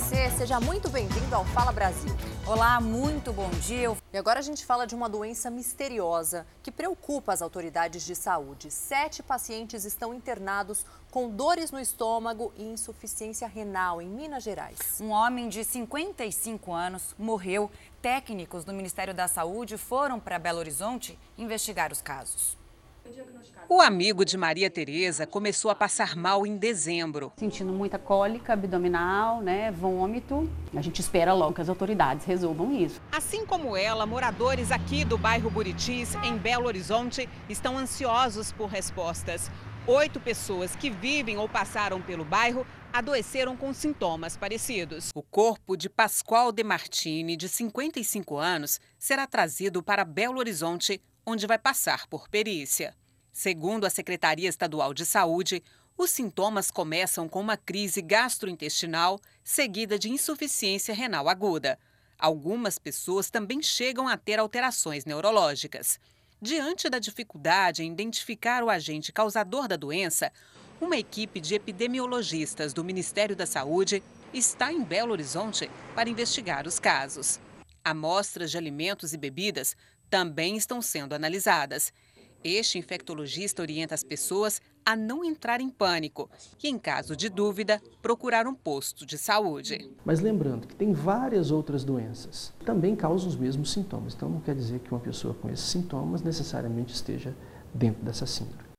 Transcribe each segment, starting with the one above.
você, seja muito bem-vindo ao Fala Brasil. Olá, muito bom dia. E agora a gente fala de uma doença misteriosa que preocupa as autoridades de saúde. Sete pacientes estão internados com dores no estômago e insuficiência renal em Minas Gerais. Um homem de 55 anos morreu. Técnicos do Ministério da Saúde foram para Belo Horizonte investigar os casos. O amigo de Maria Tereza começou a passar mal em dezembro. Sentindo muita cólica abdominal, né, vômito. A gente espera logo que as autoridades resolvam isso. Assim como ela, moradores aqui do bairro Buritis, em Belo Horizonte, estão ansiosos por respostas. Oito pessoas que vivem ou passaram pelo bairro adoeceram com sintomas parecidos. O corpo de Pascoal De Martini, de 55 anos, será trazido para Belo Horizonte, onde vai passar por perícia. Segundo a Secretaria Estadual de Saúde, os sintomas começam com uma crise gastrointestinal seguida de insuficiência renal aguda. Algumas pessoas também chegam a ter alterações neurológicas. Diante da dificuldade em identificar o agente causador da doença, uma equipe de epidemiologistas do Ministério da Saúde está em Belo Horizonte para investigar os casos. Amostras de alimentos e bebidas também estão sendo analisadas. Este infectologista orienta as pessoas a não entrar em pânico e, em caso de dúvida, procurar um posto de saúde. Mas lembrando que tem várias outras doenças que também causam os mesmos sintomas. Então não quer dizer que uma pessoa com esses sintomas necessariamente esteja dentro dessa síndrome.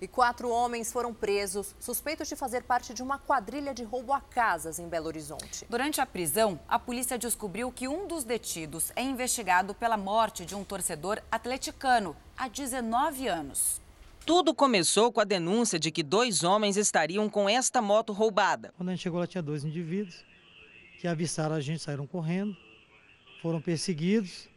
E quatro homens foram presos, suspeitos de fazer parte de uma quadrilha de roubo a casas em Belo Horizonte. Durante a prisão, a polícia descobriu que um dos detidos é investigado pela morte de um torcedor atleticano há 19 anos. Tudo começou com a denúncia de que dois homens estariam com esta moto roubada. Quando a gente chegou lá, tinha dois indivíduos que avistaram a gente, saíram correndo, foram perseguidos.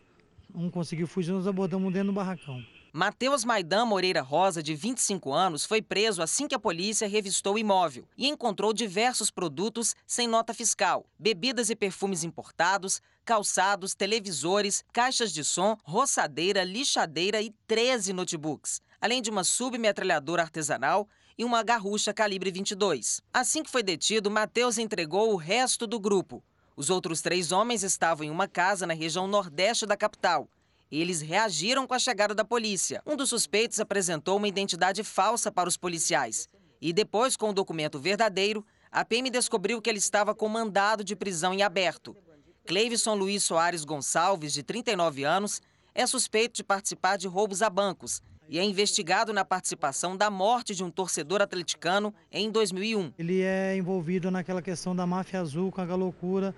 Um conseguiu fugir, nós abordamos dentro do barracão. Matheus Maidan Moreira Rosa, de 25 anos, foi preso assim que a polícia revistou o imóvel e encontrou diversos produtos sem nota fiscal, bebidas e perfumes importados, calçados, televisores, caixas de som, roçadeira, lixadeira e 13 notebooks, além de uma submetralhadora artesanal e uma garrucha calibre 22. Assim que foi detido, Matheus entregou o resto do grupo. Os outros três homens estavam em uma casa na região nordeste da capital eles reagiram com a chegada da polícia. Um dos suspeitos apresentou uma identidade falsa para os policiais. E depois, com o documento verdadeiro, a PM descobriu que ele estava com mandado de prisão em aberto. Cleivson Luiz Soares Gonçalves, de 39 anos, é suspeito de participar de roubos a bancos e é investigado na participação da morte de um torcedor atleticano em 2001. Ele é envolvido naquela questão da máfia azul com a loucura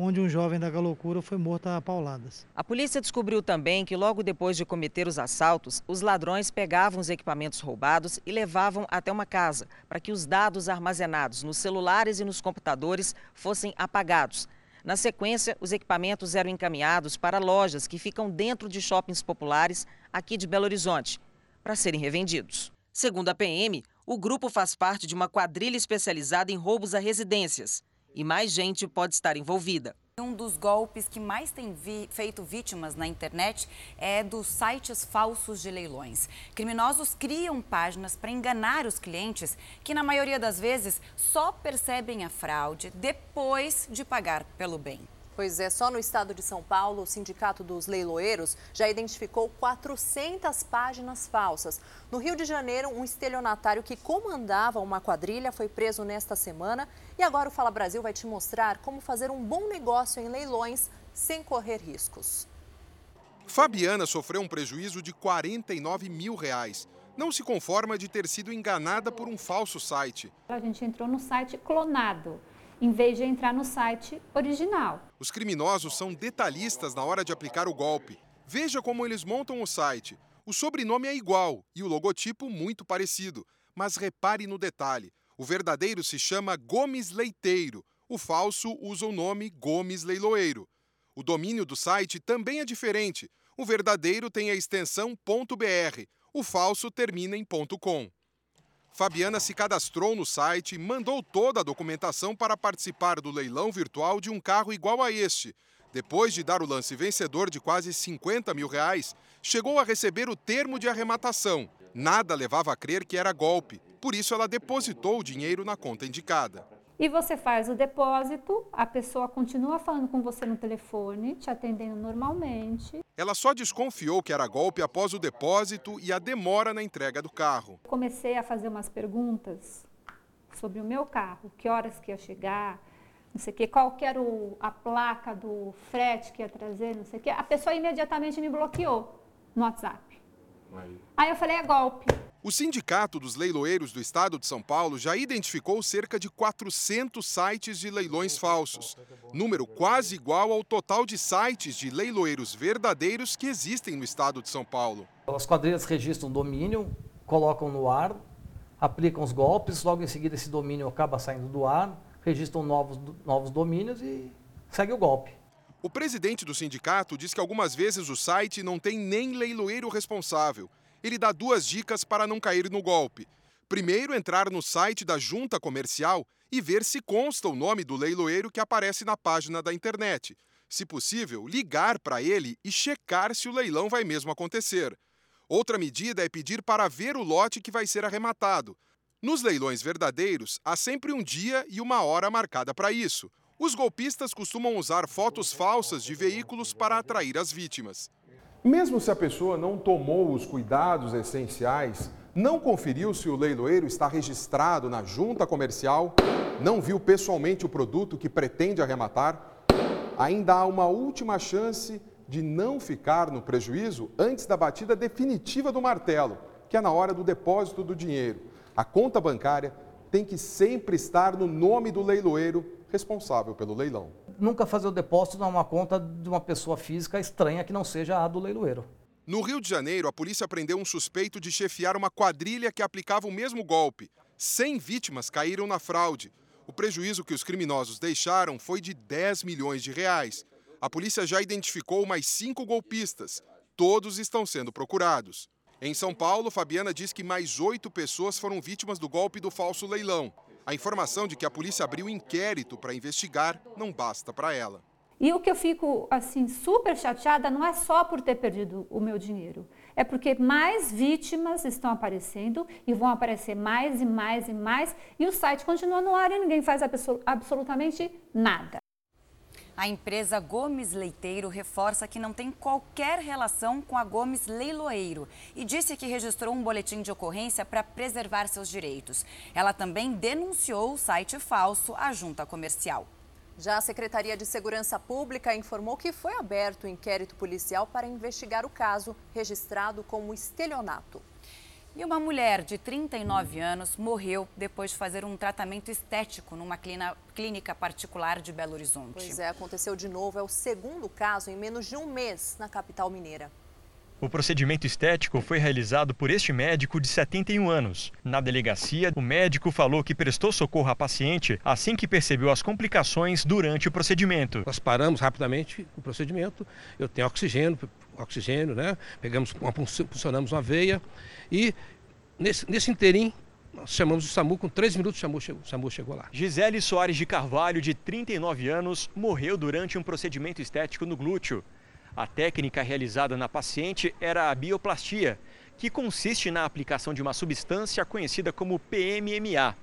onde um jovem da Galocura foi morto a pauladas. A polícia descobriu também que logo depois de cometer os assaltos, os ladrões pegavam os equipamentos roubados e levavam até uma casa para que os dados armazenados nos celulares e nos computadores fossem apagados. Na sequência, os equipamentos eram encaminhados para lojas que ficam dentro de shoppings populares aqui de Belo Horizonte, para serem revendidos. Segundo a PM, o grupo faz parte de uma quadrilha especializada em roubos a residências e mais gente pode estar envolvida. Um dos golpes que mais tem vi feito vítimas na internet é dos sites falsos de leilões. Criminosos criam páginas para enganar os clientes, que na maioria das vezes só percebem a fraude depois de pagar pelo bem. Pois é, só no estado de São Paulo, o Sindicato dos Leiloeiros já identificou 400 páginas falsas. No Rio de Janeiro, um estelionatário que comandava uma quadrilha foi preso nesta semana. E agora o Fala Brasil vai te mostrar como fazer um bom negócio em leilões sem correr riscos. Fabiana sofreu um prejuízo de 49 mil reais. Não se conforma de ter sido enganada por um falso site. A gente entrou no site clonado em vez de entrar no site original. Os criminosos são detalhistas na hora de aplicar o golpe. Veja como eles montam o site. O sobrenome é igual e o logotipo muito parecido, mas repare no detalhe. O verdadeiro se chama Gomes Leiteiro, o falso usa o nome Gomes Leiloeiro. O domínio do site também é diferente. O verdadeiro tem a extensão .br, o falso termina em .com. Fabiana se cadastrou no site e mandou toda a documentação para participar do leilão virtual de um carro igual a este. Depois de dar o lance vencedor de quase 50 mil reais, chegou a receber o termo de arrematação. Nada levava a crer que era golpe, por isso ela depositou o dinheiro na conta indicada. E você faz o depósito, a pessoa continua falando com você no telefone, te atendendo normalmente. Ela só desconfiou que era golpe após o depósito e a demora na entrega do carro. Comecei a fazer umas perguntas sobre o meu carro, que horas que ia chegar, não sei o que, qual que era o, a placa do frete que ia trazer, não sei o que. A pessoa imediatamente me bloqueou no WhatsApp. Aí. Eu falei, é golpe. O Sindicato dos Leiloeiros do Estado de São Paulo já identificou cerca de 400 sites de leilões falsos, número quase igual ao total de sites de leiloeiros verdadeiros que existem no Estado de São Paulo. As quadrilhas registram domínio, colocam no ar, aplicam os golpes, logo em seguida esse domínio acaba saindo do ar, registram novos, novos domínios e segue o golpe. O presidente do sindicato diz que algumas vezes o site não tem nem leiloeiro responsável ele dá duas dicas para não cair no golpe. Primeiro, entrar no site da junta comercial e ver se consta o nome do leiloeiro que aparece na página da internet. Se possível, ligar para ele e checar se o leilão vai mesmo acontecer. Outra medida é pedir para ver o lote que vai ser arrematado. Nos leilões verdadeiros, há sempre um dia e uma hora marcada para isso. Os golpistas costumam usar fotos falsas de veículos para atrair as vítimas. Mesmo se a pessoa não tomou os cuidados essenciais, não conferiu se o leiloeiro está registrado na junta comercial, não viu pessoalmente o produto que pretende arrematar, ainda há uma última chance de não ficar no prejuízo antes da batida definitiva do martelo, que é na hora do depósito do dinheiro. A conta bancária tem que sempre estar no nome do leiloeiro responsável pelo leilão nunca fazer o depósito numa conta de uma pessoa física estranha que não seja a do leiloeiro. No Rio de Janeiro, a polícia prendeu um suspeito de chefiar uma quadrilha que aplicava o mesmo golpe. 100 vítimas caíram na fraude. O prejuízo que os criminosos deixaram foi de 10 milhões de reais. A polícia já identificou mais cinco golpistas. Todos estão sendo procurados. Em São Paulo, Fabiana diz que mais oito pessoas foram vítimas do golpe do falso leilão. A informação de que a polícia abriu inquérito para investigar não basta para ela. E o que eu fico assim super chateada não é só por ter perdido o meu dinheiro, é porque mais vítimas estão aparecendo e vão aparecer mais e mais e mais e o site continua no ar e ninguém faz absolutamente nada. A empresa Gomes Leiteiro reforça que não tem qualquer relação com a Gomes Leiloeiro e disse que registrou um boletim de ocorrência para preservar seus direitos. Ela também denunciou o site falso à junta comercial. Já a Secretaria de Segurança Pública informou que foi aberto o um inquérito policial para investigar o caso registrado como estelionato. E uma mulher de 39 anos morreu depois de fazer um tratamento estético numa clínica particular de Belo Horizonte. Pois é, aconteceu de novo. É o segundo caso em menos de um mês na capital mineira. O procedimento estético foi realizado por este médico de 71 anos. Na delegacia, o médico falou que prestou socorro à paciente assim que percebeu as complicações durante o procedimento. Nós paramos rapidamente o procedimento. Eu tenho oxigênio, oxigênio, né? Pegamos, uma, funcionamos uma veia e nesse, nesse interim nós chamamos o SAMU, com três minutos o SAMU, chegou, o SAMU chegou lá. Gisele Soares de Carvalho, de 39 anos, morreu durante um procedimento estético no glúteo. A técnica realizada na paciente era a bioplastia, que consiste na aplicação de uma substância conhecida como PMMA.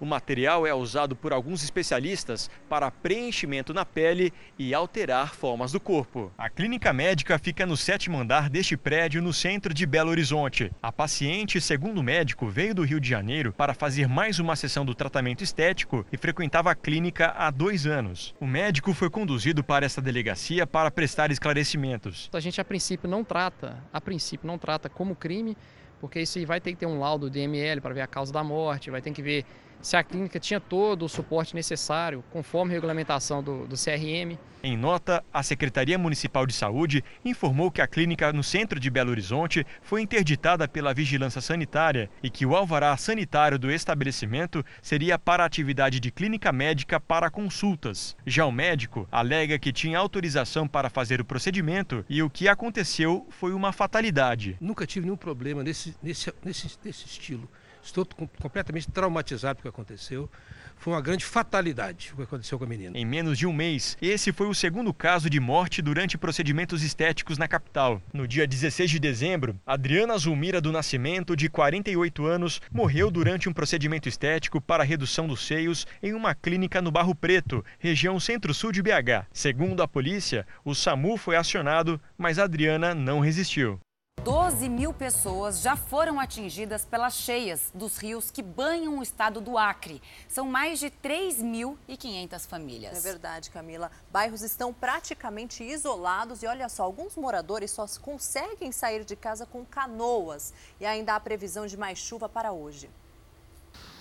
O material é usado por alguns especialistas para preenchimento na pele e alterar formas do corpo. A clínica médica fica no sétimo andar deste prédio no centro de Belo Horizonte. A paciente, segundo o médico, veio do Rio de Janeiro para fazer mais uma sessão do tratamento estético e frequentava a clínica há dois anos. O médico foi conduzido para essa delegacia para prestar esclarecimentos. A gente a princípio não trata, a princípio não trata como crime, porque isso vai ter que ter um laudo do DML para ver a causa da morte, vai ter que ver se a clínica tinha todo o suporte necessário, conforme a regulamentação do, do, CRM. Em nota, a Secretaria Municipal de Saúde informou que a clínica no centro de Belo Horizonte foi interditada pela Vigilância Sanitária e que o alvará sanitário do estabelecimento seria para atividade de clínica médica para consultas. Já o médico alega que tinha autorização para fazer o procedimento e o que aconteceu foi uma fatalidade. Nunca tive nenhum problema nesse, nesse, nesse, nesse estilo Estou completamente traumatizado com o que aconteceu. Foi uma grande fatalidade o que aconteceu com a menina. Em menos de um mês, esse foi o segundo caso de morte durante procedimentos estéticos na capital. No dia 16 de dezembro, Adriana Zulmira do Nascimento, de 48 anos, morreu durante um procedimento estético para redução dos seios em uma clínica no Barro Preto, região centro-sul de BH. Segundo a polícia, o SAMU foi acionado, mas Adriana não resistiu. 12 mil pessoas já foram atingidas pelas cheias dos rios que banham o estado do Acre. São mais de 3.500 famílias. É verdade, Camila. Bairros estão praticamente isolados e olha só, alguns moradores só conseguem sair de casa com canoas. E ainda há previsão de mais chuva para hoje.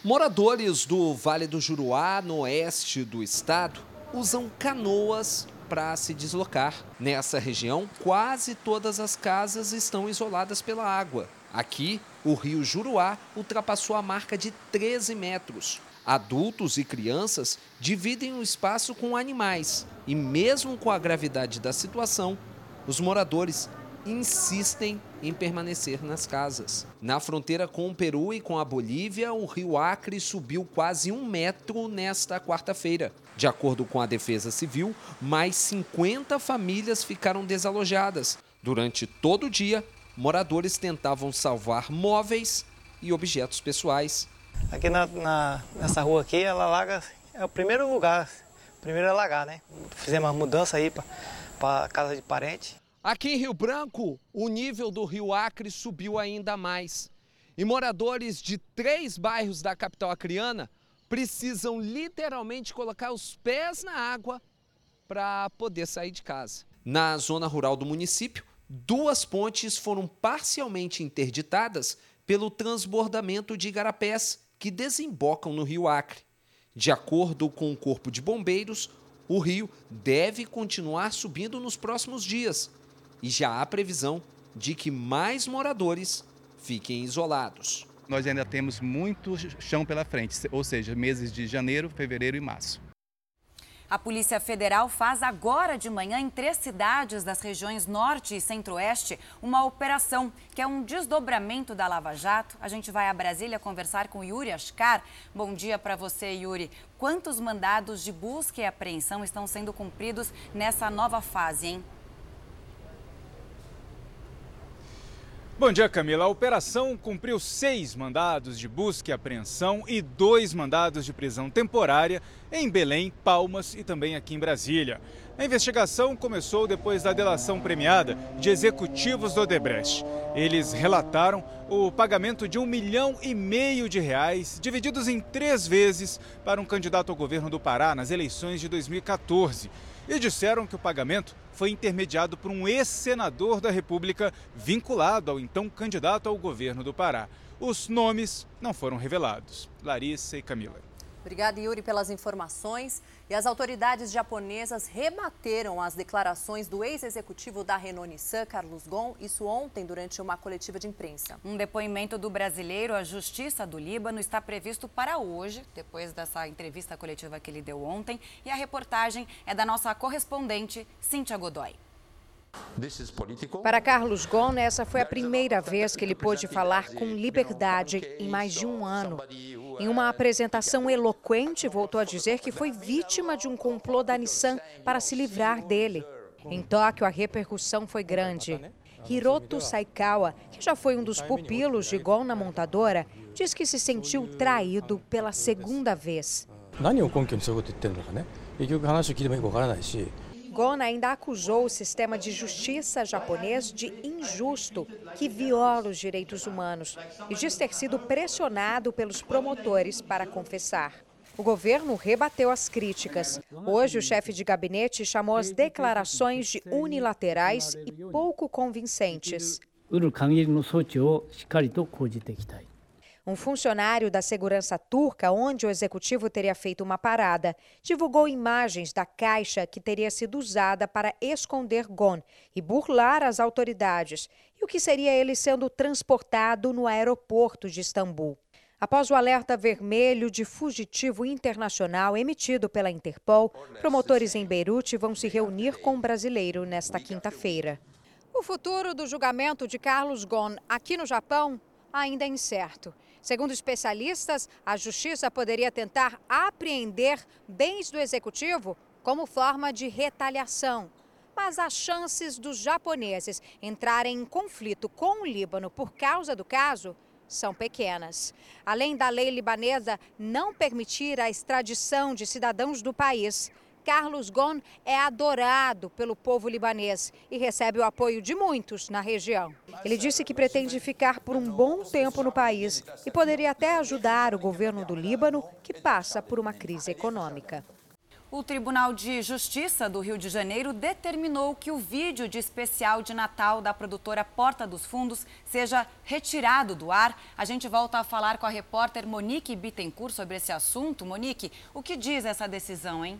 Moradores do Vale do Juruá, no oeste do estado, usam canoas para se deslocar. Nessa região, quase todas as casas estão isoladas pela água. Aqui, o rio Juruá ultrapassou a marca de 13 metros. Adultos e crianças dividem o espaço com animais e, mesmo com a gravidade da situação, os moradores insistem em permanecer nas casas. Na fronteira com o Peru e com a Bolívia, o rio Acre subiu quase um metro nesta quarta-feira. De acordo com a Defesa Civil, mais 50 famílias ficaram desalojadas. Durante todo o dia, moradores tentavam salvar móveis e objetos pessoais. Aqui na, na, nessa rua aqui, ela alaga, é o primeiro lugar, primeiro alagar, né? Fizemos uma mudança aí para casa de parente. Aqui em Rio Branco, o nível do rio Acre subiu ainda mais. E moradores de três bairros da capital acreana precisam literalmente colocar os pés na água para poder sair de casa. Na zona rural do município, duas pontes foram parcialmente interditadas pelo transbordamento de igarapés que desembocam no rio Acre. De acordo com o Corpo de Bombeiros, o rio deve continuar subindo nos próximos dias e já há previsão de que mais moradores fiquem isolados. Nós ainda temos muito chão pela frente, ou seja, meses de janeiro, fevereiro e março. A Polícia Federal faz agora de manhã em três cidades das regiões Norte e Centro-Oeste uma operação que é um desdobramento da Lava Jato. A gente vai a Brasília conversar com Yuri Ascar. Bom dia para você, Yuri. Quantos mandados de busca e apreensão estão sendo cumpridos nessa nova fase, hein? Bom dia, Camila. A operação cumpriu seis mandados de busca e apreensão e dois mandados de prisão temporária em Belém, Palmas e também aqui em Brasília. A investigação começou depois da delação premiada de executivos do Odebrecht. Eles relataram o pagamento de um milhão e meio de reais, divididos em três vezes, para um candidato ao governo do Pará nas eleições de 2014 e disseram que o pagamento foi intermediado por um ex-senador da República vinculado ao então candidato ao governo do Pará. Os nomes não foram revelados. Larissa e Camila. Obrigada, Yuri, pelas informações. E as autoridades japonesas rebateram as declarações do ex-executivo da Renault Nissan, Carlos Ghosn, isso ontem durante uma coletiva de imprensa. Um depoimento do brasileiro à Justiça do Líbano está previsto para hoje, depois dessa entrevista coletiva que ele deu ontem. E a reportagem é da nossa correspondente, Cíntia Godoy. Para Carlos Ghosn, essa foi a primeira vez que ele pôde falar com liberdade em mais de um ano. Em uma apresentação eloquente, voltou a dizer que foi vítima de um complô da Nissan para se livrar dele. Em Tóquio, a repercussão foi grande. Hiroto Saikawa, que já foi um dos pupilos de Gon na montadora, diz que se sentiu traído pela segunda vez. Gon ainda acusou o sistema de justiça japonês de injusto, que viola os direitos humanos, e diz ter sido pressionado pelos promotores para confessar. O governo rebateu as críticas. Hoje, o chefe de gabinete chamou as declarações de unilaterais e pouco convincentes. Um funcionário da segurança turca, onde o executivo teria feito uma parada, divulgou imagens da caixa que teria sido usada para esconder Gon e burlar as autoridades, e o que seria ele sendo transportado no aeroporto de Istambul. Após o alerta vermelho de fugitivo internacional emitido pela Interpol, promotores em Beirute vão se reunir com o brasileiro nesta quinta-feira. O futuro do julgamento de Carlos Ghosn aqui no Japão ainda é incerto. Segundo especialistas, a justiça poderia tentar apreender bens do executivo como forma de retaliação. Mas as chances dos japoneses entrarem em conflito com o Líbano por causa do caso são pequenas. Além da lei libanesa não permitir a extradição de cidadãos do país, Carlos Ghosn é adorado pelo povo libanês e recebe o apoio de muitos na região. Ele disse que pretende ficar por um bom tempo no país e poderia até ajudar o governo do Líbano, que passa por uma crise econômica. O Tribunal de Justiça do Rio de Janeiro determinou que o vídeo de especial de Natal da produtora Porta dos Fundos seja retirado do ar. A gente volta a falar com a repórter Monique Bittencourt sobre esse assunto. Monique, o que diz essa decisão, hein?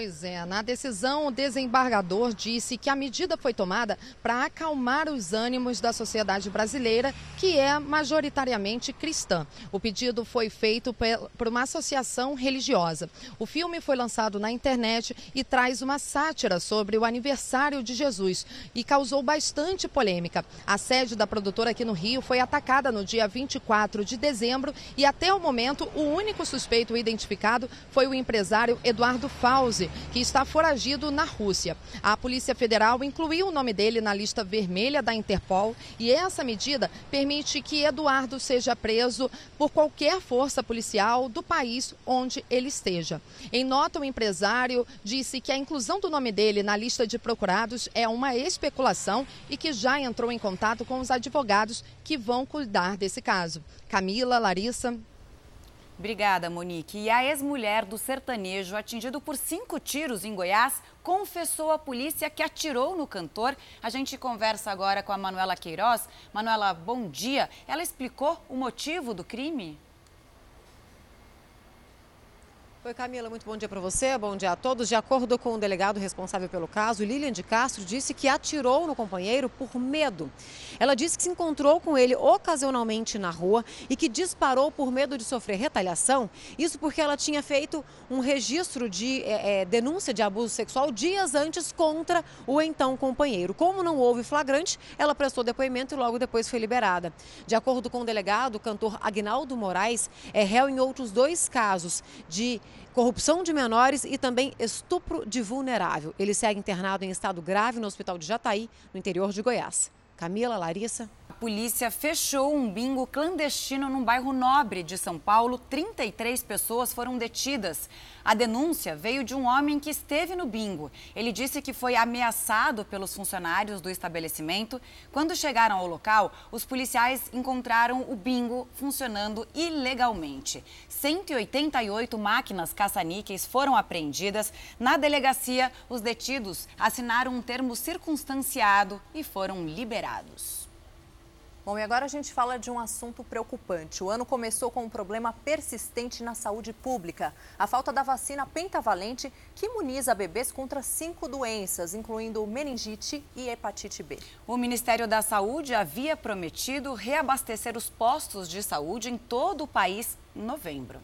Pois é, na decisão, o desembargador disse que a medida foi tomada para acalmar os ânimos da sociedade brasileira, que é majoritariamente cristã. O pedido foi feito por uma associação religiosa. O filme foi lançado na internet e traz uma sátira sobre o aniversário de Jesus e causou bastante polêmica. A sede da produtora aqui no Rio foi atacada no dia 24 de dezembro e até o momento o único suspeito identificado foi o empresário Eduardo Fauzi que está foragido na Rússia. A Polícia Federal incluiu o nome dele na lista vermelha da Interpol e essa medida permite que Eduardo seja preso por qualquer força policial do país onde ele esteja. Em nota, o empresário disse que a inclusão do nome dele na lista de procurados é uma especulação e que já entrou em contato com os advogados que vão cuidar desse caso. Camila, Larissa. Obrigada, Monique. E a ex-mulher do sertanejo, atingido por cinco tiros em Goiás, confessou à polícia que atirou no cantor. A gente conversa agora com a Manuela Queiroz. Manuela, bom dia. Ela explicou o motivo do crime? Oi, Camila, muito bom dia para você, bom dia a todos. De acordo com o delegado responsável pelo caso, Lilian de Castro disse que atirou no companheiro por medo. Ela disse que se encontrou com ele ocasionalmente na rua e que disparou por medo de sofrer retaliação. Isso porque ela tinha feito um registro de é, é, denúncia de abuso sexual dias antes contra o então companheiro. Como não houve flagrante, ela prestou depoimento e logo depois foi liberada. De acordo com o delegado, o cantor Agnaldo Moraes é réu em outros dois casos de corrupção de menores e também estupro de vulnerável. Ele segue internado em estado grave no Hospital de Jataí, no interior de Goiás. Camila, Larissa. Polícia fechou um bingo clandestino num bairro nobre de São Paulo. 33 pessoas foram detidas. A denúncia veio de um homem que esteve no bingo. Ele disse que foi ameaçado pelos funcionários do estabelecimento. Quando chegaram ao local, os policiais encontraram o bingo funcionando ilegalmente. 188 máquinas caça-níqueis foram apreendidas. Na delegacia, os detidos assinaram um termo circunstanciado e foram liberados. Bom, e agora a gente fala de um assunto preocupante. O ano começou com um problema persistente na saúde pública: a falta da vacina pentavalente, que imuniza bebês contra cinco doenças, incluindo meningite e hepatite B. O Ministério da Saúde havia prometido reabastecer os postos de saúde em todo o país em novembro.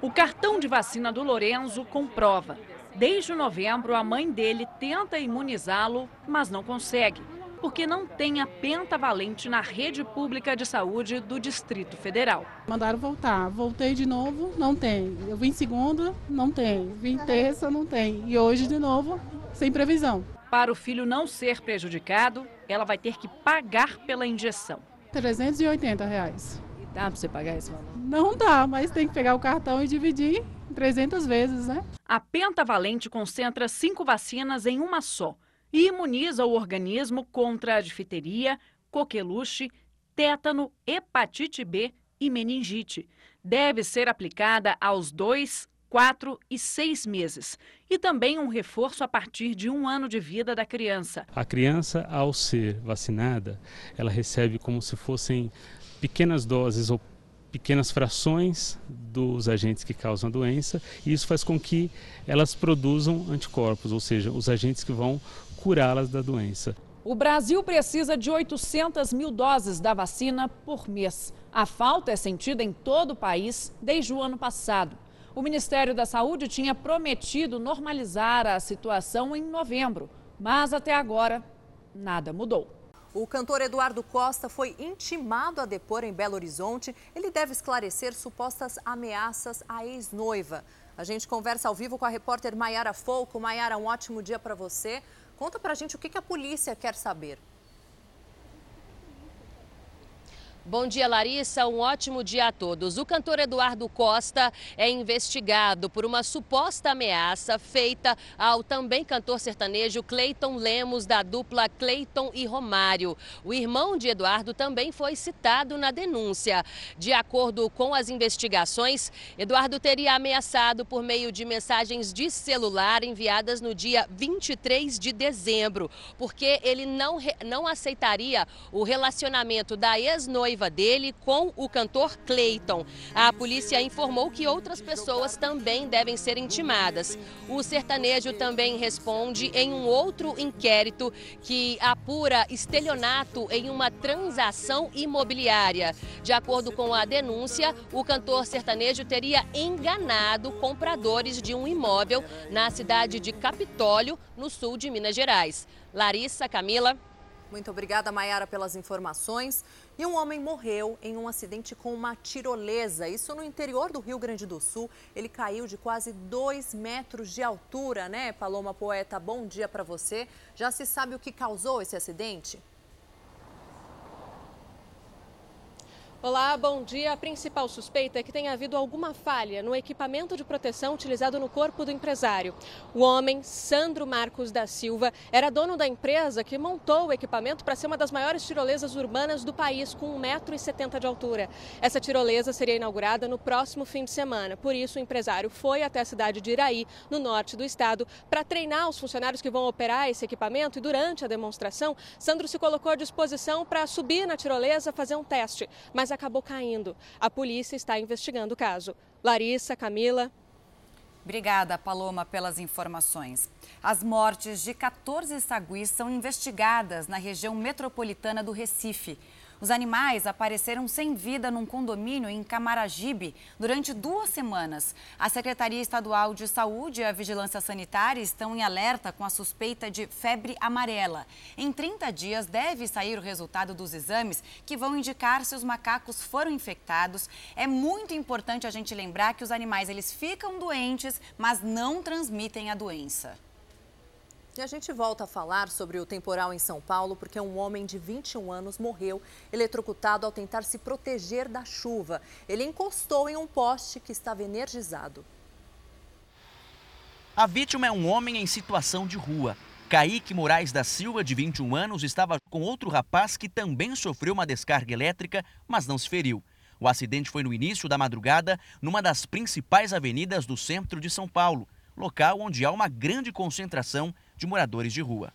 O cartão de vacina do Lorenzo comprova. Desde novembro, a mãe dele tenta imunizá-lo, mas não consegue porque não tem a pentavalente na rede pública de saúde do Distrito Federal. Mandaram voltar. Voltei de novo, não tem. Eu vim segunda, não tem. Vim terça, não tem. E hoje de novo, sem previsão. Para o filho não ser prejudicado, ela vai ter que pagar pela injeção. 380 reais. E dá para você pagar isso? Não dá, mas tem que pegar o cartão e dividir 300 vezes, né? A pentavalente concentra cinco vacinas em uma só e imuniza o organismo contra a difteria, coqueluche, tétano, hepatite B e meningite. Deve ser aplicada aos 2, 4 e 6 meses. E também um reforço a partir de um ano de vida da criança. A criança, ao ser vacinada, ela recebe como se fossem pequenas doses ou pequenas frações dos agentes que causam a doença, e isso faz com que elas produzam anticorpos, ou seja, os agentes que vão curá-las da doença. O Brasil precisa de 800 mil doses da vacina por mês. A falta é sentida em todo o país desde o ano passado. O Ministério da Saúde tinha prometido normalizar a situação em novembro, mas até agora nada mudou. O cantor Eduardo Costa foi intimado a depor em Belo Horizonte. Ele deve esclarecer supostas ameaças à ex-noiva. A gente conversa ao vivo com a repórter Maiara Folco. Maiara, um ótimo dia para você. Conta pra gente o que a polícia quer saber. Bom dia, Larissa. Um ótimo dia a todos. O cantor Eduardo Costa é investigado por uma suposta ameaça feita ao também cantor sertanejo Cleiton Lemos, da dupla Cleiton e Romário. O irmão de Eduardo também foi citado na denúncia. De acordo com as investigações, Eduardo teria ameaçado por meio de mensagens de celular enviadas no dia 23 de dezembro, porque ele não, não aceitaria o relacionamento da ex-noiva noiva dele com o cantor Clayton. A polícia informou que outras pessoas também devem ser intimadas. O sertanejo também responde em um outro inquérito que apura estelionato em uma transação imobiliária. De acordo com a denúncia, o cantor sertanejo teria enganado compradores de um imóvel na cidade de Capitólio, no sul de Minas Gerais. Larissa, Camila. Muito obrigada, Mayara, pelas informações. E um homem morreu em um acidente com uma tirolesa. Isso no interior do Rio Grande do Sul. Ele caiu de quase dois metros de altura, né, Paloma Poeta? Bom dia para você. Já se sabe o que causou esse acidente? Olá, bom dia. A principal suspeita é que tenha havido alguma falha no equipamento de proteção utilizado no corpo do empresário. O homem, Sandro Marcos da Silva, era dono da empresa que montou o equipamento para ser uma das maiores tirolesas urbanas do país, com 1,70m de altura. Essa tirolesa seria inaugurada no próximo fim de semana. Por isso, o empresário foi até a cidade de Iraí, no norte do estado, para treinar os funcionários que vão operar esse equipamento. E durante a demonstração, Sandro se colocou à disposição para subir na tirolesa fazer um teste. Mas acabou caindo. A polícia está investigando o caso. Larissa, Camila. Obrigada, Paloma, pelas informações. As mortes de 14 saguis são investigadas na região metropolitana do Recife. Os animais apareceram sem vida num condomínio em Camaragibe durante duas semanas. A Secretaria Estadual de Saúde e a Vigilância Sanitária estão em alerta com a suspeita de febre amarela. Em 30 dias deve sair o resultado dos exames que vão indicar se os macacos foram infectados. É muito importante a gente lembrar que os animais eles ficam doentes, mas não transmitem a doença. E a gente volta a falar sobre o temporal em São Paulo, porque um homem de 21 anos morreu eletrocutado ao tentar se proteger da chuva. Ele encostou em um poste que estava energizado. A vítima é um homem em situação de rua. Kaique Moraes da Silva, de 21 anos, estava com outro rapaz que também sofreu uma descarga elétrica, mas não se feriu. O acidente foi no início da madrugada, numa das principais avenidas do centro de São Paulo, local onde há uma grande concentração de moradores de rua.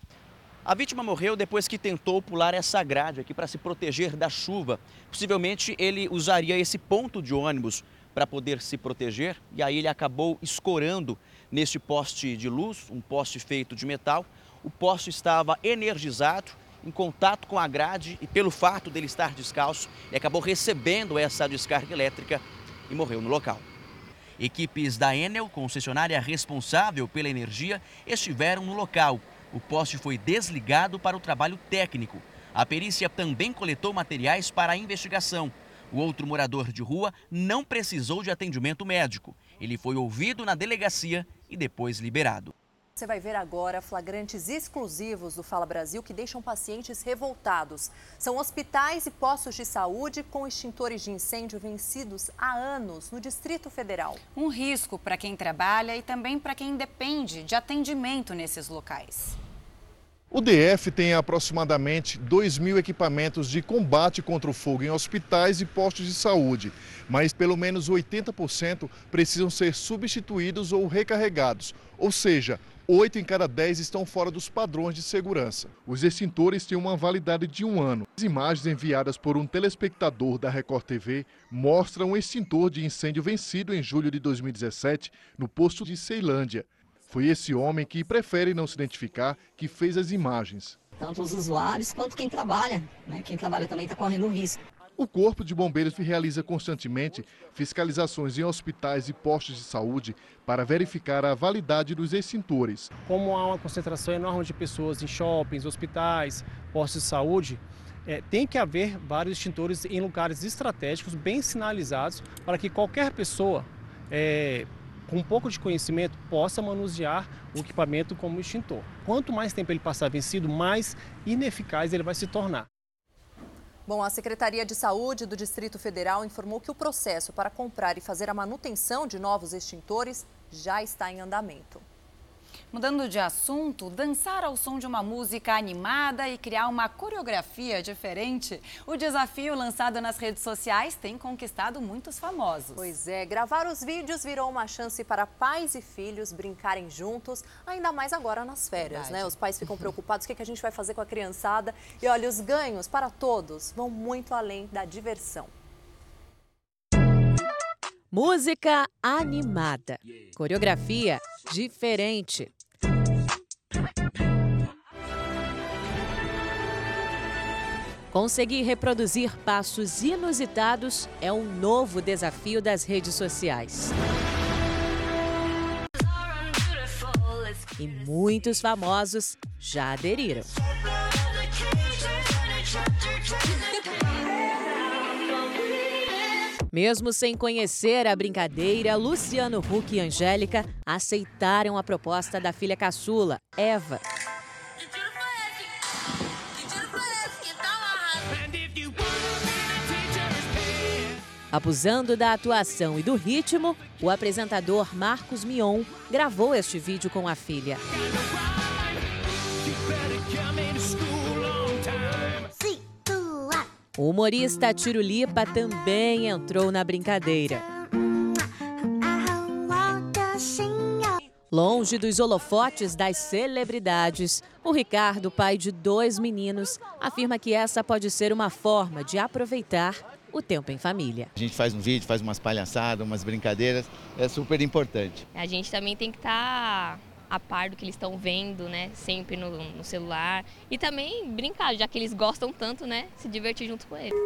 A vítima morreu depois que tentou pular essa grade aqui para se proteger da chuva. Possivelmente ele usaria esse ponto de ônibus para poder se proteger e aí ele acabou escorando neste poste de luz, um poste feito de metal. O poste estava energizado, em contato com a grade e pelo fato dele estar descalço, ele acabou recebendo essa descarga elétrica e morreu no local. Equipes da Enel, concessionária responsável pela energia, estiveram no local. O poste foi desligado para o trabalho técnico. A perícia também coletou materiais para a investigação. O outro morador de rua não precisou de atendimento médico. Ele foi ouvido na delegacia e depois liberado. Você vai ver agora flagrantes exclusivos do Fala Brasil que deixam pacientes revoltados. São hospitais e postos de saúde com extintores de incêndio vencidos há anos no Distrito Federal. Um risco para quem trabalha e também para quem depende de atendimento nesses locais. O DF tem aproximadamente 2 mil equipamentos de combate contra o fogo em hospitais e postos de saúde, mas pelo menos 80% precisam ser substituídos ou recarregados, ou seja, Oito em cada dez estão fora dos padrões de segurança. Os extintores têm uma validade de um ano. As imagens enviadas por um telespectador da Record TV mostram um extintor de incêndio vencido em julho de 2017 no posto de Ceilândia. Foi esse homem que prefere não se identificar que fez as imagens. Tanto os usuários quanto quem trabalha. Né? Quem trabalha também está correndo risco. O Corpo de Bombeiros realiza constantemente fiscalizações em hospitais e postos de saúde para verificar a validade dos extintores. Como há uma concentração enorme de pessoas em shoppings, hospitais, postos de saúde, é, tem que haver vários extintores em lugares estratégicos, bem sinalizados, para que qualquer pessoa é, com um pouco de conhecimento possa manusear o equipamento como extintor. Quanto mais tempo ele passar vencido, mais ineficaz ele vai se tornar. Bom, a Secretaria de Saúde do Distrito Federal informou que o processo para comprar e fazer a manutenção de novos extintores já está em andamento. Mudando de assunto, dançar ao som de uma música animada e criar uma coreografia diferente. O desafio lançado nas redes sociais tem conquistado muitos famosos. Pois é, gravar os vídeos virou uma chance para pais e filhos brincarem juntos, ainda mais agora nas férias, Verdade. né? Os pais ficam preocupados, o que a gente vai fazer com a criançada? E olha, os ganhos para todos vão muito além da diversão. Música animada. Coreografia diferente. Conseguir reproduzir passos inusitados é um novo desafio das redes sociais. E muitos famosos já aderiram. Mesmo sem conhecer a brincadeira, Luciano Huck e Angélica aceitaram a proposta da filha caçula, Eva. Abusando da atuação e do ritmo, o apresentador Marcos Mion gravou este vídeo com a filha. O humorista Tirulipa também entrou na brincadeira. Longe dos holofotes das celebridades, o Ricardo, pai de dois meninos, afirma que essa pode ser uma forma de aproveitar o tempo em família. A gente faz um vídeo, faz umas palhaçadas, umas brincadeiras, é super importante. A gente também tem que estar tá a par do que eles estão vendo, né, sempre no, no celular e também brincar, já que eles gostam tanto, né, se divertir junto com eles.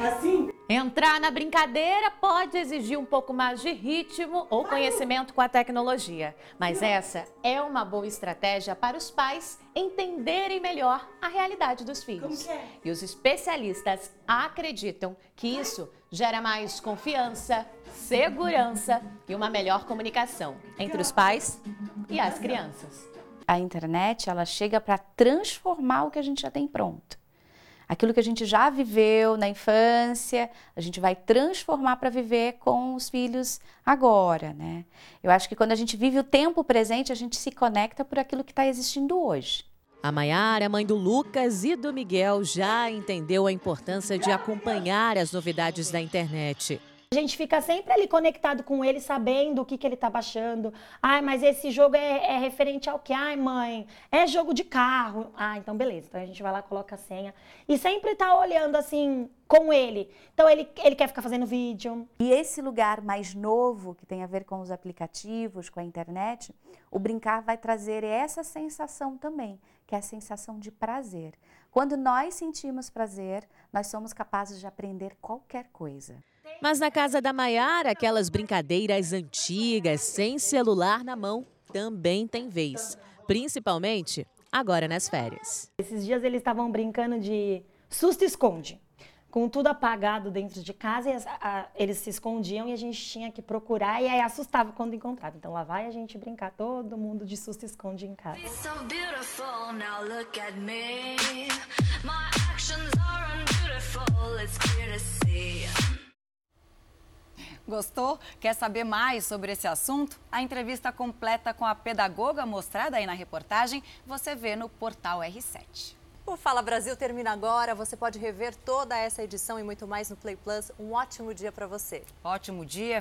Assim? Entrar na brincadeira pode exigir um pouco mais de ritmo ou conhecimento com a tecnologia, mas essa é uma boa estratégia para os pais entenderem melhor a realidade dos filhos. É? E os especialistas acreditam que isso gera mais confiança, segurança e uma melhor comunicação entre os pais e as crianças. A internet, ela chega para transformar o que a gente já tem pronto aquilo que a gente já viveu na infância, a gente vai transformar para viver com os filhos agora, né? Eu acho que quando a gente vive o tempo presente, a gente se conecta por aquilo que está existindo hoje. A Maiara, mãe do Lucas e do Miguel, já entendeu a importância de acompanhar as novidades da internet. A gente fica sempre ali conectado com ele, sabendo o que, que ele tá baixando. Ai, mas esse jogo é, é, referente ao que? Ai, mãe, é jogo de carro. Ah, então beleza. Então a gente vai lá, coloca a senha. E sempre tá olhando assim com ele. Então ele, ele quer ficar fazendo vídeo. E esse lugar mais novo, que tem a ver com os aplicativos, com a internet, o brincar vai trazer essa sensação também, que é a sensação de prazer. Quando nós sentimos prazer, nós somos capazes de aprender qualquer coisa. Mas na casa da Maiara, aquelas brincadeiras antigas, sem celular na mão, também tem vez. Principalmente agora nas férias. Esses dias eles estavam brincando de susto-esconde. Com tudo apagado dentro de casa, eles se escondiam e a gente tinha que procurar e aí assustava quando encontrava. Então lá vai a gente brincar todo mundo de susto-esconde em casa. Gostou? Quer saber mais sobre esse assunto? A entrevista completa com a pedagoga mostrada aí na reportagem você vê no portal R7. O Fala Brasil termina agora. Você pode rever toda essa edição e muito mais no Play Plus. Um ótimo dia para você. Ótimo dia.